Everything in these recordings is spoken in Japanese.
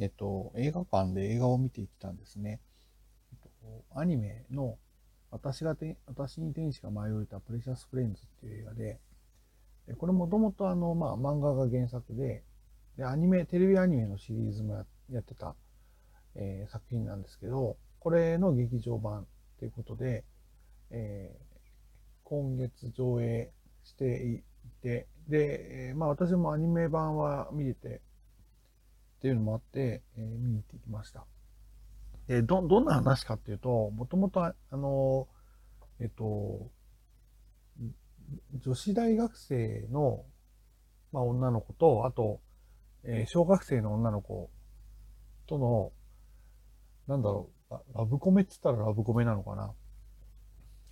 えっと、映画館で映画を見てきたんですね。えっと、アニメの私がて、私に天使が舞い降りたプレシャスフレンズっていう映画で、でこれもともとあの、まあ、漫画が原作で、で、アニメ、テレビアニメのシリーズもやってた、えー、作品なんですけど、これの劇場版ということで、えー、今月上映していて、で、まあ私もアニメ版は見れて、っていうのもあって、えー、見に行ってきました。で、ど、どんな話かっていうと、もともと、あの、えっと、女子大学生の、まあ、女の子と、あと、えー、小学生の女の子との、なんだろう、ラブコメって言ったらラブコメなのかな。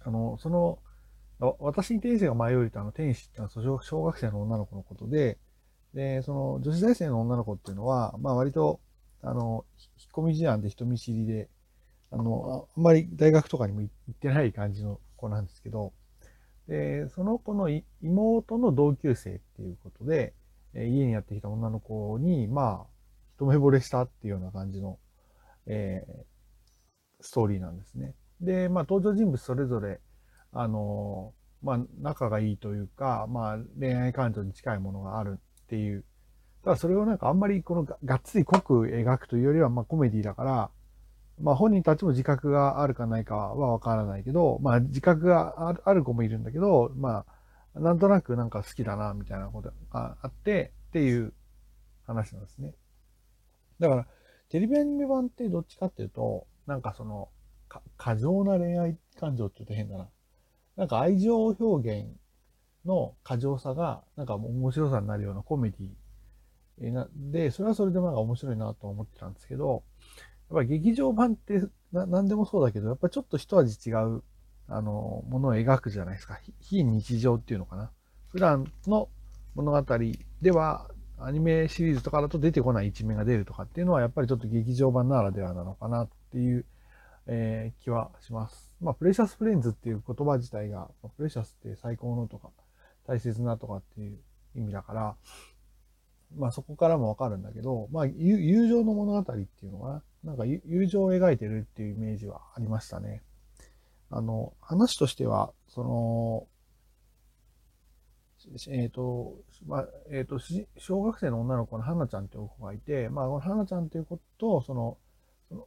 あの、その、私に天使が舞い降りたの天使ってのは小学生の女の子のことで、で、その女子大生の女の子っていうのは、まあ割と、あの、引っ込み思案で人見知りで、あの、あんまり大学とかにも行ってない感じの子なんですけど、で、その子の妹の同級生っていうことで、家にやってきた女の子に、まあ、一目惚れしたっていうような感じの、えー、ストーリーなんですね。で、まあ、登場人物それぞれ、あのまあ、仲がいいというか、まあ、恋愛感情に近いものがあるっていう。ただそれをなんかあんまりこのがっつり濃く描くというよりは、まあコメディだから、まあ本人たちも自覚があるかないかはわからないけど、まあ自覚がある子もいるんだけど、まあなんとなくなんか好きだなみたいなことがあってっていう話なんですね。だからテレビアニメ版ってどっちかっていうと、なんかその過剰な恋愛感情って言うと変だな。なんか愛情表現の過剰さが、なんか面白さになるようなコメディなで、それはそれでなんか面白いなと思ってたんですけど、やっぱ劇場版ってな何でもそうだけど、やっぱりちょっと一味違う、あの、ものを描くじゃないですか。非日常っていうのかな。普段の物語では、アニメシリーズとかだと出てこない一面が出るとかっていうのは、やっぱりちょっと劇場版ならではなのかなっていう、えー、気はします。まあ、プレシャスフレンズっていう言葉自体が、プレシャスって最高のとか、大切なとかっていう意味だから、まあそこからもわかるんだけど、まあ友情の物語っていうのかな？んか友情を描いてるっていうイメージはありましたね。あの、話としては、その、えっ、ー、と、まあ、えっ、ー、と、小学生の女の子の花ちゃんっていう子がいて、まあ、この花ちゃんっていう子と、その、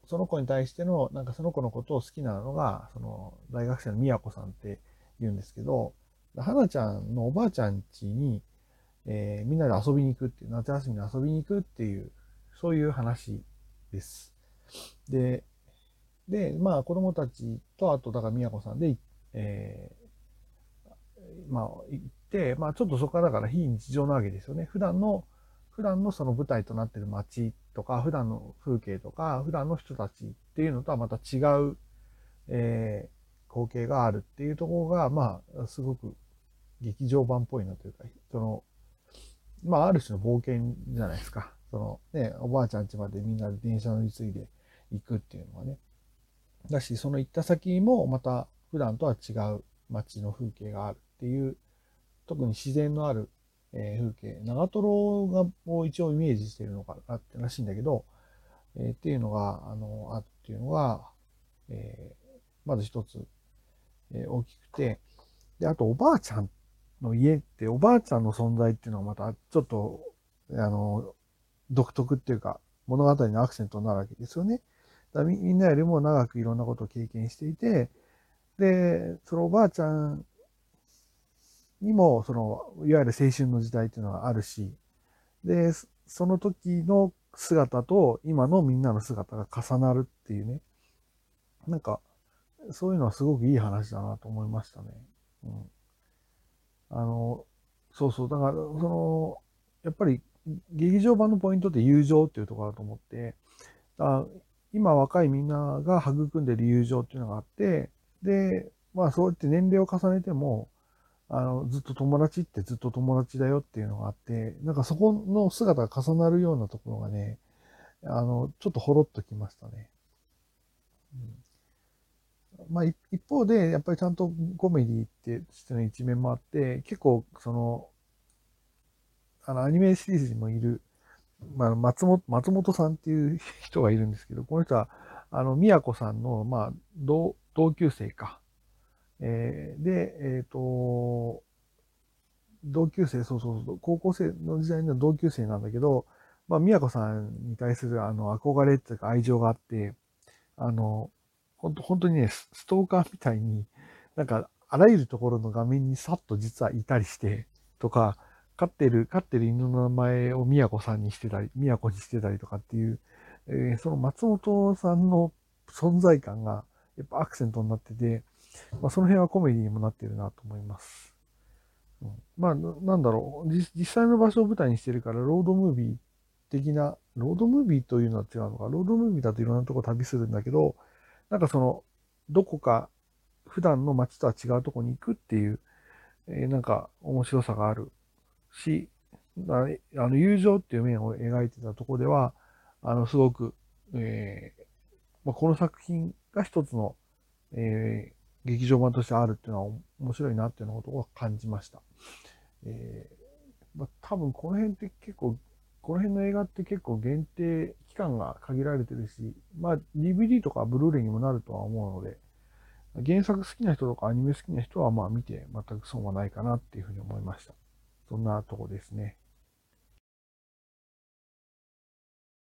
その子に対しての、なんかその子のことを好きなのが、その、大学生のみやこさんって言うんですけど、花ちゃんのおばあちゃん家に、えー、みんなで遊びに行くっていう、夏休みに遊びに行くっていう、そういう話です。で、で、まあ子供たちと、あと、だから宮子さんで、えー、まあ行って、まあちょっとそこからだから非日常なわけですよね。普段の、普段のその舞台となってる街とか、普段の風景とか、普段の人たちっていうのとはまた違う、えー、光景があるっていうところが、まあ、すごく劇場版っぽいなというか、その、まあ、ある種の冒険じゃないですか。そのね、おばあちゃん家までみんなで電車乗り継いで行くっていうのはね。だし、その行った先もまた普段とは違う街の風景があるっていう、特に自然のある、えー、風景、長瀞がを一応イメージしてるのかなってらしいんだけど、えー、っていうのが、あの、あっていうのが、えー、まず一つ、え、大きくて、で、あとおばあちゃんの家っておばあちゃんの存在っていうのはまたちょっと、あの、独特っていうか物語のアクセントになるわけですよね。だみみんなよりも長くいろんなことを経験していて、で、そのおばあちゃんにも、その、いわゆる青春の時代っていうのはあるし、で、その時の姿と今のみんなの姿が重なるっていうね。なんか、そういうのはすごくいい話だなと思いましたね。うん。あの、そうそう、だから、その、やっぱり劇場版のポイントって友情っていうところだと思って、あ今若いみんなが育んでる友情っていうのがあって、で、まあそうやって年齢を重ねても、あの、ずっと友達ってずっと友達だよっていうのがあって、なんかそこの姿が重なるようなところがね、あの、ちょっとほろっときましたね。うんまあ、一方で、やっぱりちゃんとコメディってしての一面もあって、結構、その、あの、アニメシリーズにもいる、まあ、松本、松本さんっていう人がいるんですけど、この人は、あの、宮子さんの、まあ、同、同級生か。えー、で、えっ、ー、と、同級生、そうそうそう、高校生の時代の同級生なんだけど、まあ、宮子さんに対する、あの、憧れっていうか愛情があって、あの、本当本当にね、ストーカーみたいに、なんか、あらゆるところの画面にさっと実はいたりして、とか、飼ってる、飼ってる犬の名前を宮子さんにしてたり、宮子にしてたりとかっていう、えー、その松本さんの存在感が、やっぱアクセントになってて、まあ、その辺はコメディにもなってるなと思います。うん、まあ、なんだろう。実、実際の場所を舞台にしてるから、ロードムービー的な、ロードムービーというのは違うのか、ロードムービーだといろんなとこ旅するんだけど、なんかその、どこか普段の街とは違うとこに行くっていう、えー、なんか面白さがあるし、あの友情っていう面を描いてたとこでは、あの、すごく、えーまあ、この作品が一つの、えー、劇場版としてあるっていうのは面白いなっていうのことを感じました。えーまあ、多分この辺って結構、この辺の映画って結構限定期間が限られてるし、まあ DVD とかブルーレイにもなるとは思うので、原作好きな人とかアニメ好きな人はまあ見て全く損はないかなっていうふうに思いました。そんなとこですね。